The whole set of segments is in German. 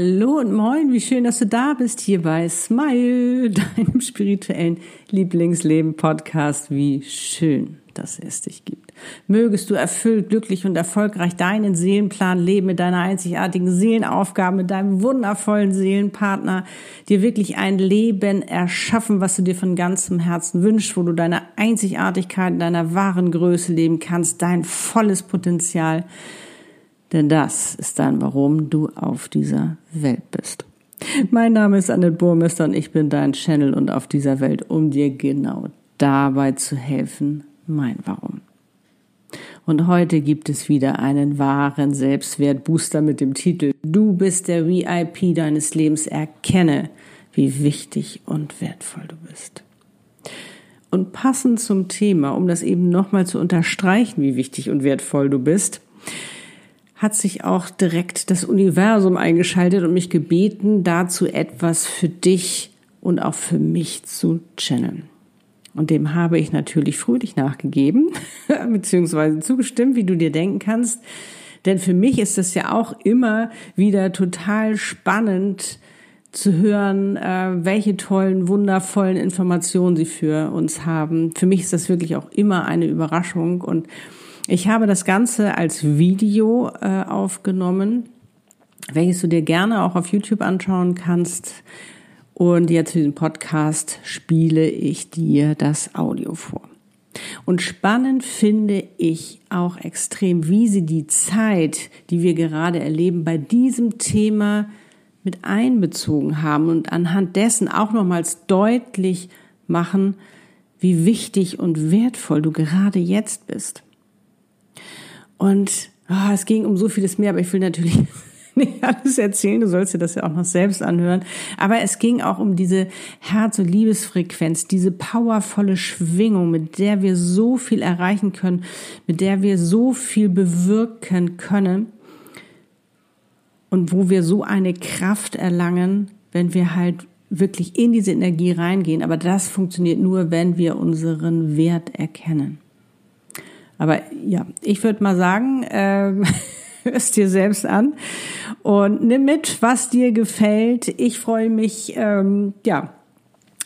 Hallo und moin, wie schön, dass du da bist hier bei Smile, deinem spirituellen Lieblingsleben-Podcast. Wie schön, dass es dich gibt. Mögest du erfüllt, glücklich und erfolgreich deinen Seelenplan leben mit deiner einzigartigen Seelenaufgabe, mit deinem wundervollen Seelenpartner, dir wirklich ein Leben erschaffen, was du dir von ganzem Herzen wünschst, wo du deine Einzigartigkeit, deiner wahren Größe leben kannst, dein volles Potenzial denn das ist dann, warum du auf dieser Welt bist. Mein Name ist Annette Burmester und ich bin dein Channel und auf dieser Welt, um dir genau dabei zu helfen, mein Warum. Und heute gibt es wieder einen wahren Selbstwertbooster mit dem Titel Du bist der VIP deines Lebens, erkenne, wie wichtig und wertvoll du bist. Und passend zum Thema, um das eben nochmal zu unterstreichen, wie wichtig und wertvoll du bist, hat sich auch direkt das Universum eingeschaltet und mich gebeten, dazu etwas für dich und auch für mich zu channeln. Und dem habe ich natürlich fröhlich nachgegeben, beziehungsweise zugestimmt, wie du dir denken kannst. Denn für mich ist das ja auch immer wieder total spannend zu hören, äh, welche tollen, wundervollen Informationen sie für uns haben. Für mich ist das wirklich auch immer eine Überraschung und ich habe das Ganze als Video äh, aufgenommen, welches du dir gerne auch auf YouTube anschauen kannst. Und jetzt für diesen Podcast spiele ich dir das Audio vor. Und spannend finde ich auch extrem, wie sie die Zeit, die wir gerade erleben, bei diesem Thema mit einbezogen haben und anhand dessen auch nochmals deutlich machen, wie wichtig und wertvoll du gerade jetzt bist. Und oh, es ging um so vieles mehr, aber ich will natürlich nicht alles erzählen, du sollst dir das ja auch noch selbst anhören. Aber es ging auch um diese Herz- und Liebesfrequenz, diese powervolle Schwingung, mit der wir so viel erreichen können, mit der wir so viel bewirken können und wo wir so eine Kraft erlangen, wenn wir halt wirklich in diese Energie reingehen. Aber das funktioniert nur, wenn wir unseren Wert erkennen. Aber ja, ich würde mal sagen, äh, hörst dir selbst an und nimm mit, was dir gefällt. Ich freue mich, ähm, ja,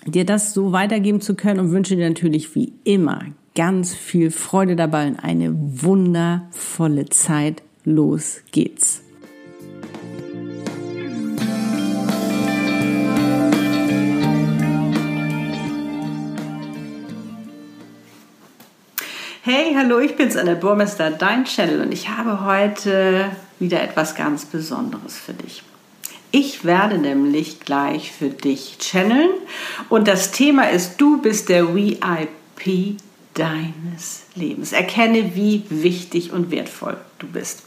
dir das so weitergeben zu können und wünsche dir natürlich wie immer ganz viel Freude dabei und eine wundervolle Zeit. Los geht's. Hey, hallo, ich bin's, Anne Burmester, dein Channel und ich habe heute wieder etwas ganz Besonderes für dich. Ich werde nämlich gleich für dich channeln und das Thema ist, du bist der VIP deines Lebens. Erkenne, wie wichtig und wertvoll du bist.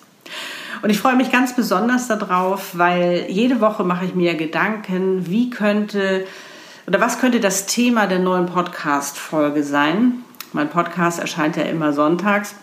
Und ich freue mich ganz besonders darauf, weil jede Woche mache ich mir Gedanken, wie könnte oder was könnte das Thema der neuen Podcast-Folge sein? Mein Podcast erscheint ja immer sonntags.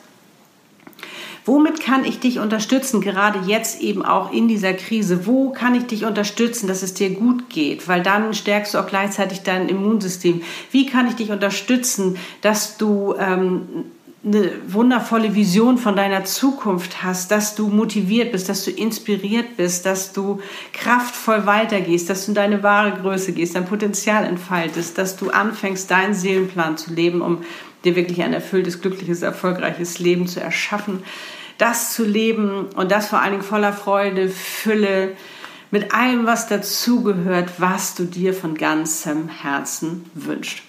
Womit kann ich dich unterstützen, gerade jetzt eben auch in dieser Krise? Wo kann ich dich unterstützen, dass es dir gut geht? Weil dann stärkst du auch gleichzeitig dein Immunsystem. Wie kann ich dich unterstützen, dass du ähm, eine wundervolle Vision von deiner Zukunft hast, dass du motiviert bist, dass du inspiriert bist, dass du kraftvoll weitergehst, dass du in deine wahre Größe gehst, dein Potenzial entfaltest, dass du anfängst, deinen Seelenplan zu leben, um dir wirklich ein erfülltes, glückliches, erfolgreiches Leben zu erschaffen. Das zu leben und das vor allen Dingen voller Freude, Fülle, mit allem, was dazugehört, was du dir von ganzem Herzen wünschst.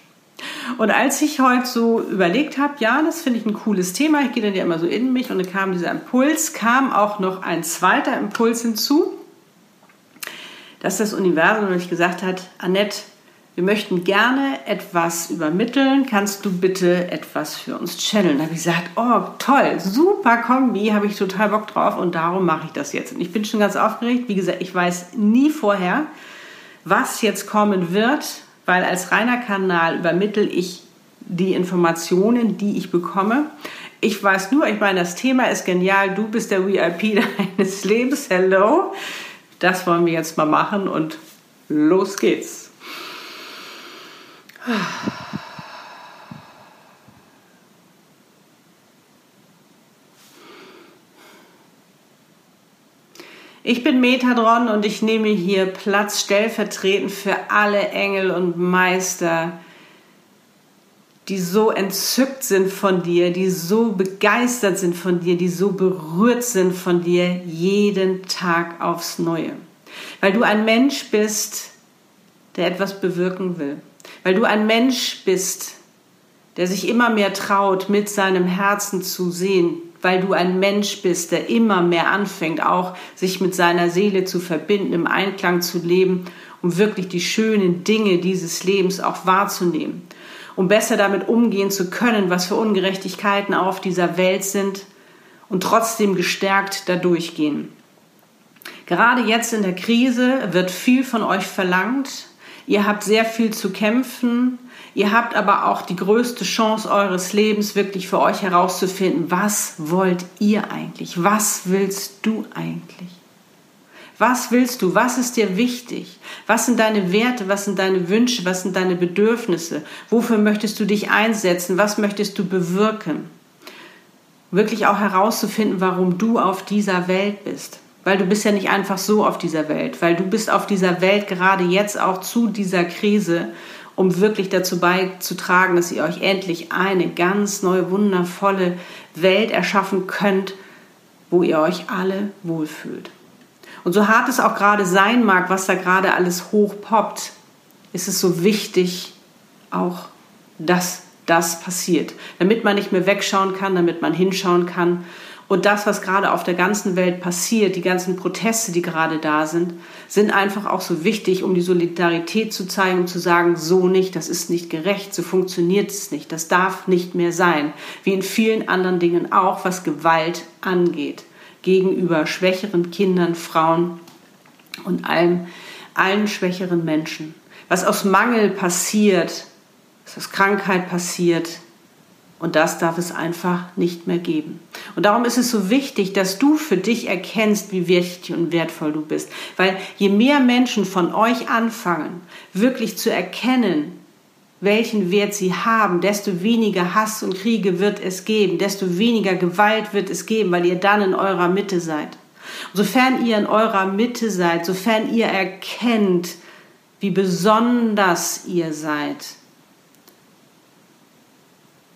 Und als ich heute so überlegt habe, ja, das finde ich ein cooles Thema, ich gehe dann ja immer so in mich und dann kam dieser Impuls, kam auch noch ein zweiter Impuls hinzu, dass das Universum nämlich gesagt hat, Annette, wir möchten gerne etwas übermitteln. Kannst du bitte etwas für uns channeln? Da habe ich gesagt, oh toll, super Kombi, habe ich total Bock drauf und darum mache ich das jetzt. Und ich bin schon ganz aufgeregt. Wie gesagt, ich weiß nie vorher, was jetzt kommen wird, weil als reiner Kanal übermittle ich die Informationen, die ich bekomme. Ich weiß nur, ich meine, das Thema ist genial. Du bist der VIP deines Lebens. Hello. Das wollen wir jetzt mal machen und los geht's. Ich bin Metadron und ich nehme hier Platz stellvertretend für alle Engel und Meister, die so entzückt sind von dir, die so begeistert sind von dir, die so berührt sind von dir jeden Tag aufs Neue. Weil du ein Mensch bist, der etwas bewirken will. Weil du ein Mensch bist, der sich immer mehr traut, mit seinem Herzen zu sehen, weil du ein Mensch bist, der immer mehr anfängt, auch sich mit seiner Seele zu verbinden, im Einklang zu leben, um wirklich die schönen Dinge dieses Lebens auch wahrzunehmen, um besser damit umgehen zu können, was für Ungerechtigkeiten auf dieser Welt sind und trotzdem gestärkt da durchgehen. Gerade jetzt in der Krise wird viel von euch verlangt. Ihr habt sehr viel zu kämpfen. Ihr habt aber auch die größte Chance eures Lebens, wirklich für euch herauszufinden, was wollt ihr eigentlich? Was willst du eigentlich? Was willst du? Was ist dir wichtig? Was sind deine Werte? Was sind deine Wünsche? Was sind deine Bedürfnisse? Wofür möchtest du dich einsetzen? Was möchtest du bewirken? Wirklich auch herauszufinden, warum du auf dieser Welt bist weil du bist ja nicht einfach so auf dieser Welt, weil du bist auf dieser Welt gerade jetzt auch zu dieser Krise, um wirklich dazu beizutragen, dass ihr euch endlich eine ganz neue, wundervolle Welt erschaffen könnt, wo ihr euch alle wohlfühlt. Und so hart es auch gerade sein mag, was da gerade alles hochpoppt, ist es so wichtig, auch dass das passiert, damit man nicht mehr wegschauen kann, damit man hinschauen kann und das, was gerade auf der ganzen Welt passiert, die ganzen Proteste, die gerade da sind, sind einfach auch so wichtig, um die Solidarität zu zeigen und zu sagen, so nicht, das ist nicht gerecht, so funktioniert es nicht, das darf nicht mehr sein. Wie in vielen anderen Dingen auch, was Gewalt angeht, gegenüber schwächeren Kindern, Frauen und allem, allen schwächeren Menschen. Was aus Mangel passiert, was aus Krankheit passiert, und das darf es einfach nicht mehr geben. Und darum ist es so wichtig, dass du für dich erkennst, wie wichtig und wertvoll du bist. Weil je mehr Menschen von euch anfangen, wirklich zu erkennen, welchen Wert sie haben, desto weniger Hass und Kriege wird es geben, desto weniger Gewalt wird es geben, weil ihr dann in eurer Mitte seid. Und sofern ihr in eurer Mitte seid, sofern ihr erkennt, wie besonders ihr seid,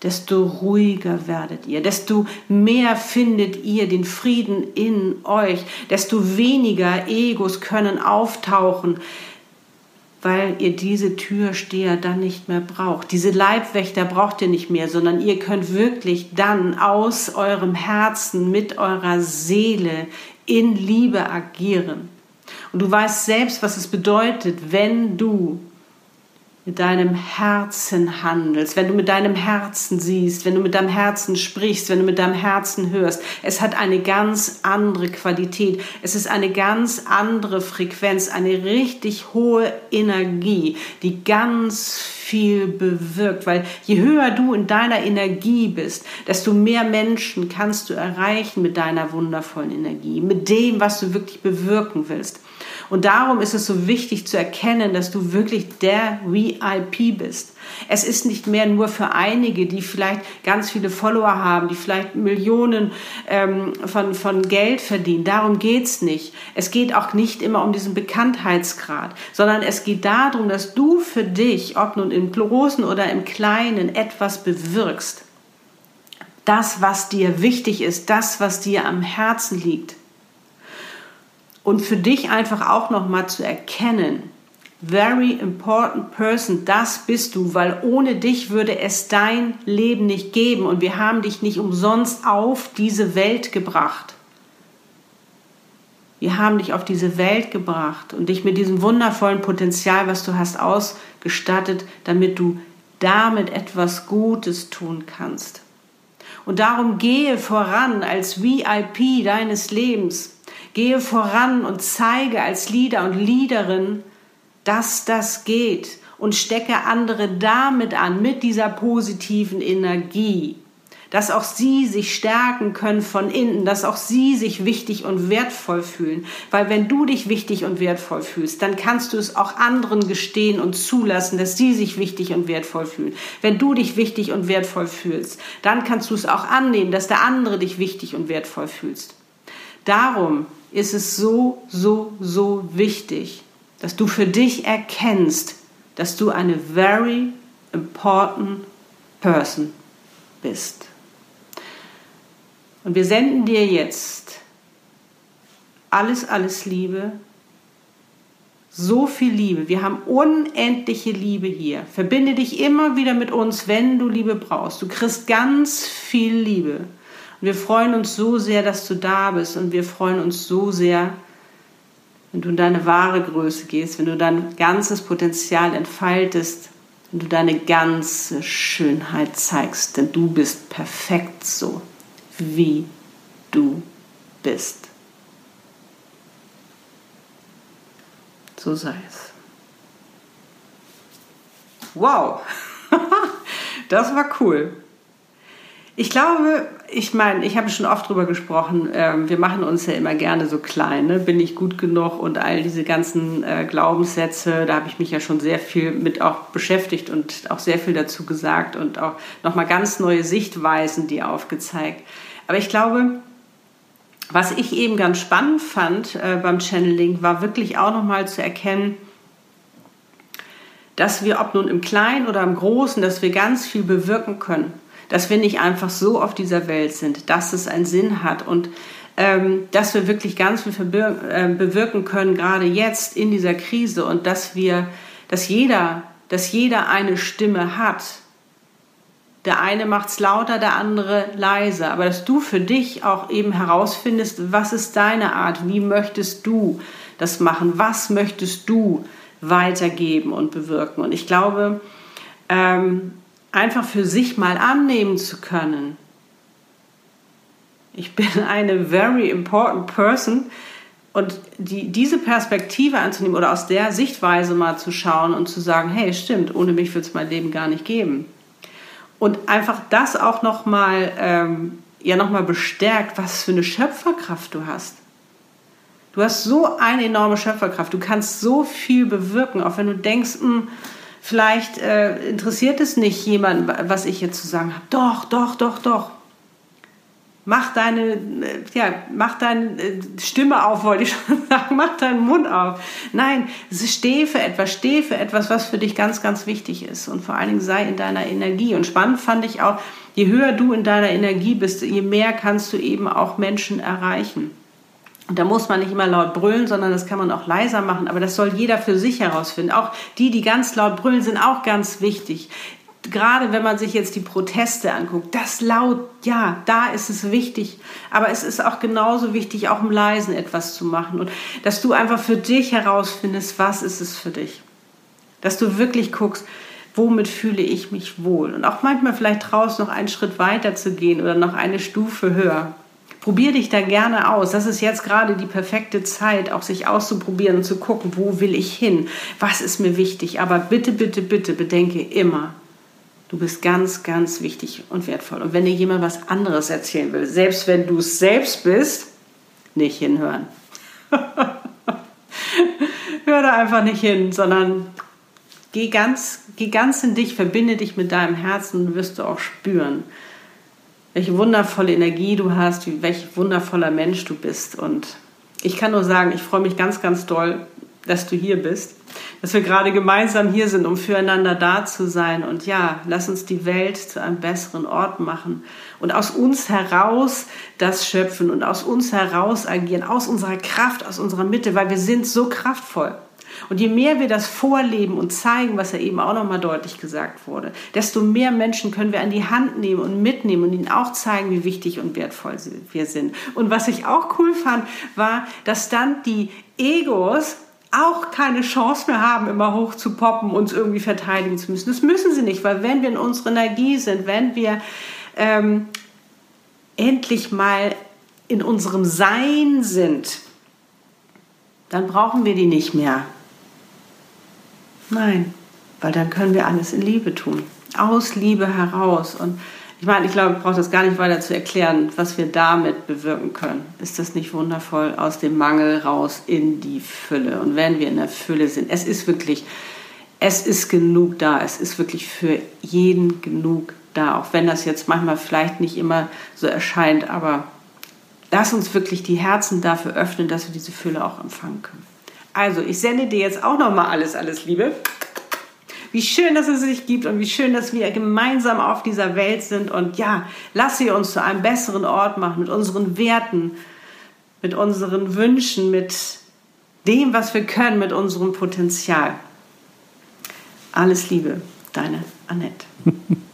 desto ruhiger werdet ihr, desto mehr findet ihr den Frieden in euch, desto weniger Egos können auftauchen, weil ihr diese Türsteher dann nicht mehr braucht. Diese Leibwächter braucht ihr nicht mehr, sondern ihr könnt wirklich dann aus eurem Herzen mit eurer Seele in Liebe agieren. Und du weißt selbst, was es bedeutet, wenn du mit deinem Herzen handelst, wenn du mit deinem Herzen siehst, wenn du mit deinem Herzen sprichst, wenn du mit deinem Herzen hörst. Es hat eine ganz andere Qualität. Es ist eine ganz andere Frequenz, eine richtig hohe Energie, die ganz viel bewirkt, weil je höher du in deiner Energie bist, desto mehr Menschen kannst du erreichen mit deiner wundervollen Energie, mit dem, was du wirklich bewirken willst. Und darum ist es so wichtig zu erkennen, dass du wirklich der VIP bist. Es ist nicht mehr nur für einige, die vielleicht ganz viele Follower haben, die vielleicht Millionen ähm, von, von Geld verdienen. Darum geht's nicht. Es geht auch nicht immer um diesen Bekanntheitsgrad, sondern es geht darum, dass du für dich, ob nun im Großen oder im Kleinen, etwas bewirkst. Das, was dir wichtig ist, das, was dir am Herzen liegt und für dich einfach auch noch mal zu erkennen, very important person, das bist du, weil ohne dich würde es dein Leben nicht geben und wir haben dich nicht umsonst auf diese Welt gebracht. Wir haben dich auf diese Welt gebracht und dich mit diesem wundervollen Potenzial, was du hast, ausgestattet, damit du damit etwas Gutes tun kannst. Und darum gehe voran als VIP deines Lebens Gehe voran und zeige als Leader und Leaderin, dass das geht und stecke andere damit an, mit dieser positiven Energie, dass auch sie sich stärken können von innen, dass auch sie sich wichtig und wertvoll fühlen. Weil wenn du dich wichtig und wertvoll fühlst, dann kannst du es auch anderen gestehen und zulassen, dass sie sich wichtig und wertvoll fühlen. Wenn du dich wichtig und wertvoll fühlst, dann kannst du es auch annehmen, dass der andere dich wichtig und wertvoll fühlst. Darum ist es so, so, so wichtig, dass du für dich erkennst, dass du eine very important person bist. Und wir senden dir jetzt alles, alles Liebe, so viel Liebe. Wir haben unendliche Liebe hier. Verbinde dich immer wieder mit uns, wenn du Liebe brauchst. Du kriegst ganz viel Liebe. Und wir freuen uns so sehr, dass du da bist. Und wir freuen uns so sehr, wenn du in deine wahre Größe gehst, wenn du dein ganzes Potenzial entfaltest, wenn du deine ganze Schönheit zeigst. Denn du bist perfekt so, wie du bist. So sei es. Wow, das war cool. Ich glaube, ich meine, ich habe schon oft darüber gesprochen, äh, wir machen uns ja immer gerne so klein, ne? bin ich gut genug und all diese ganzen äh, Glaubenssätze, da habe ich mich ja schon sehr viel mit auch beschäftigt und auch sehr viel dazu gesagt und auch nochmal ganz neue Sichtweisen, die aufgezeigt. Aber ich glaube, was ich eben ganz spannend fand äh, beim Channeling, war wirklich auch nochmal zu erkennen, dass wir, ob nun im Kleinen oder im Großen, dass wir ganz viel bewirken können dass wir nicht einfach so auf dieser Welt sind, dass es einen Sinn hat und ähm, dass wir wirklich ganz viel äh, bewirken können, gerade jetzt in dieser Krise und dass wir, dass jeder, dass jeder eine Stimme hat. Der eine macht es lauter, der andere leiser, aber dass du für dich auch eben herausfindest, was ist deine Art, wie möchtest du das machen, was möchtest du weitergeben und bewirken. Und ich glaube, ähm, einfach für sich mal annehmen zu können. Ich bin eine very important person und die, diese Perspektive anzunehmen oder aus der Sichtweise mal zu schauen und zu sagen, hey, stimmt, ohne mich wird es mein Leben gar nicht geben. Und einfach das auch nochmal ähm, ja noch bestärkt, was für eine Schöpferkraft du hast. Du hast so eine enorme Schöpferkraft. Du kannst so viel bewirken, auch wenn du denkst, mh, hm, Vielleicht äh, interessiert es nicht jemand, was ich jetzt zu sagen habe. Doch, doch, doch, doch. Mach deine, äh, ja, mach deine äh, Stimme auf, wollte ich schon sagen. Mach deinen Mund auf. Nein, steh für etwas, steh für etwas, was für dich ganz, ganz wichtig ist. Und vor allen Dingen sei in deiner Energie. Und spannend fand ich auch, je höher du in deiner Energie bist, je mehr kannst du eben auch Menschen erreichen. Und da muss man nicht immer laut brüllen, sondern das kann man auch leiser machen. Aber das soll jeder für sich herausfinden. Auch die, die ganz laut brüllen, sind auch ganz wichtig. Gerade wenn man sich jetzt die Proteste anguckt, das laut, ja, da ist es wichtig. Aber es ist auch genauso wichtig, auch im Leisen etwas zu machen. Und dass du einfach für dich herausfindest, was ist es für dich. Dass du wirklich guckst, womit fühle ich mich wohl. Und auch manchmal vielleicht traust, noch einen Schritt weiter zu gehen oder noch eine Stufe höher. Probier dich da gerne aus. Das ist jetzt gerade die perfekte Zeit, auch sich auszuprobieren und zu gucken, wo will ich hin? Was ist mir wichtig? Aber bitte, bitte, bitte bedenke immer, du bist ganz, ganz wichtig und wertvoll. Und wenn dir jemand was anderes erzählen will, selbst wenn du es selbst bist, nicht hinhören. Hör da einfach nicht hin, sondern geh ganz, geh ganz in dich, verbinde dich mit deinem Herzen und wirst du auch spüren, welche wundervolle Energie du hast, wie, welch wundervoller Mensch du bist. Und ich kann nur sagen, ich freue mich ganz, ganz doll, dass du hier bist, dass wir gerade gemeinsam hier sind, um füreinander da zu sein. Und ja, lass uns die Welt zu einem besseren Ort machen und aus uns heraus das schöpfen und aus uns heraus agieren, aus unserer Kraft, aus unserer Mitte, weil wir sind so kraftvoll. Und je mehr wir das vorleben und zeigen, was ja eben auch nochmal deutlich gesagt wurde, desto mehr Menschen können wir an die Hand nehmen und mitnehmen und ihnen auch zeigen, wie wichtig und wertvoll wir sind. Und was ich auch cool fand, war, dass dann die Egos auch keine Chance mehr haben, immer hoch zu poppen, uns irgendwie verteidigen zu müssen. Das müssen sie nicht, weil wenn wir in unserer Energie sind, wenn wir ähm, endlich mal in unserem Sein sind, dann brauchen wir die nicht mehr. Nein, weil dann können wir alles in Liebe tun. Aus Liebe heraus. Und ich meine, ich glaube, ich brauche das gar nicht weiter zu erklären, was wir damit bewirken können. Ist das nicht wundervoll? Aus dem Mangel raus in die Fülle. Und wenn wir in der Fülle sind, es ist wirklich, es ist genug da. Es ist wirklich für jeden genug da. Auch wenn das jetzt manchmal vielleicht nicht immer so erscheint, aber lass uns wirklich die Herzen dafür öffnen, dass wir diese Fülle auch empfangen können. Also, ich sende dir jetzt auch noch mal alles, alles Liebe. Wie schön, dass es sich gibt und wie schön, dass wir gemeinsam auf dieser Welt sind. Und ja, lass sie uns zu einem besseren Ort machen mit unseren Werten, mit unseren Wünschen, mit dem, was wir können, mit unserem Potenzial. Alles Liebe, deine Annette.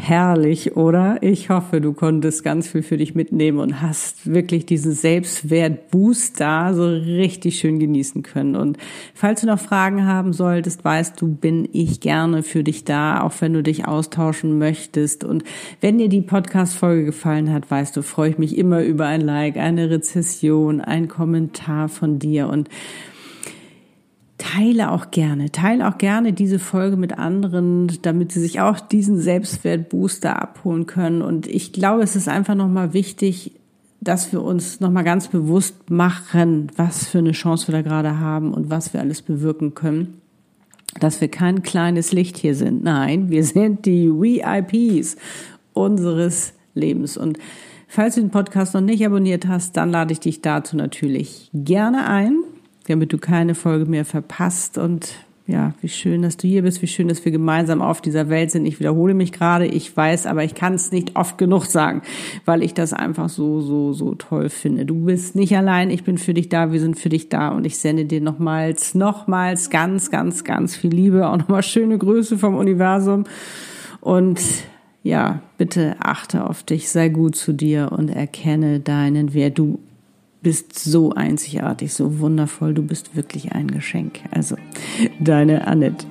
Herrlich, oder? Ich hoffe, du konntest ganz viel für dich mitnehmen und hast wirklich diesen Selbstwertboost da so richtig schön genießen können. Und falls du noch Fragen haben solltest, weißt du, bin ich gerne für dich da, auch wenn du dich austauschen möchtest. Und wenn dir die Podcast-Folge gefallen hat, weißt du, freue ich mich immer über ein Like, eine Rezession, ein Kommentar von dir und teile auch gerne, teile auch gerne diese Folge mit anderen, damit sie sich auch diesen Selbstwertbooster abholen können. Und ich glaube, es ist einfach nochmal wichtig, dass wir uns nochmal ganz bewusst machen, was für eine Chance wir da gerade haben und was wir alles bewirken können. Dass wir kein kleines Licht hier sind. Nein, wir sind die VIPs unseres Lebens. Und falls du den Podcast noch nicht abonniert hast, dann lade ich dich dazu natürlich gerne ein damit du keine Folge mehr verpasst. Und ja, wie schön, dass du hier bist, wie schön, dass wir gemeinsam auf dieser Welt sind. Ich wiederhole mich gerade, ich weiß, aber ich kann es nicht oft genug sagen, weil ich das einfach so, so, so toll finde. Du bist nicht allein, ich bin für dich da, wir sind für dich da und ich sende dir nochmals, nochmals ganz, ganz, ganz viel Liebe, auch nochmal schöne Grüße vom Universum und ja, bitte achte auf dich, sei gut zu dir und erkenne deinen Wert. Du bist so einzigartig, so wundervoll. Du bist wirklich ein Geschenk. Also, deine Annette.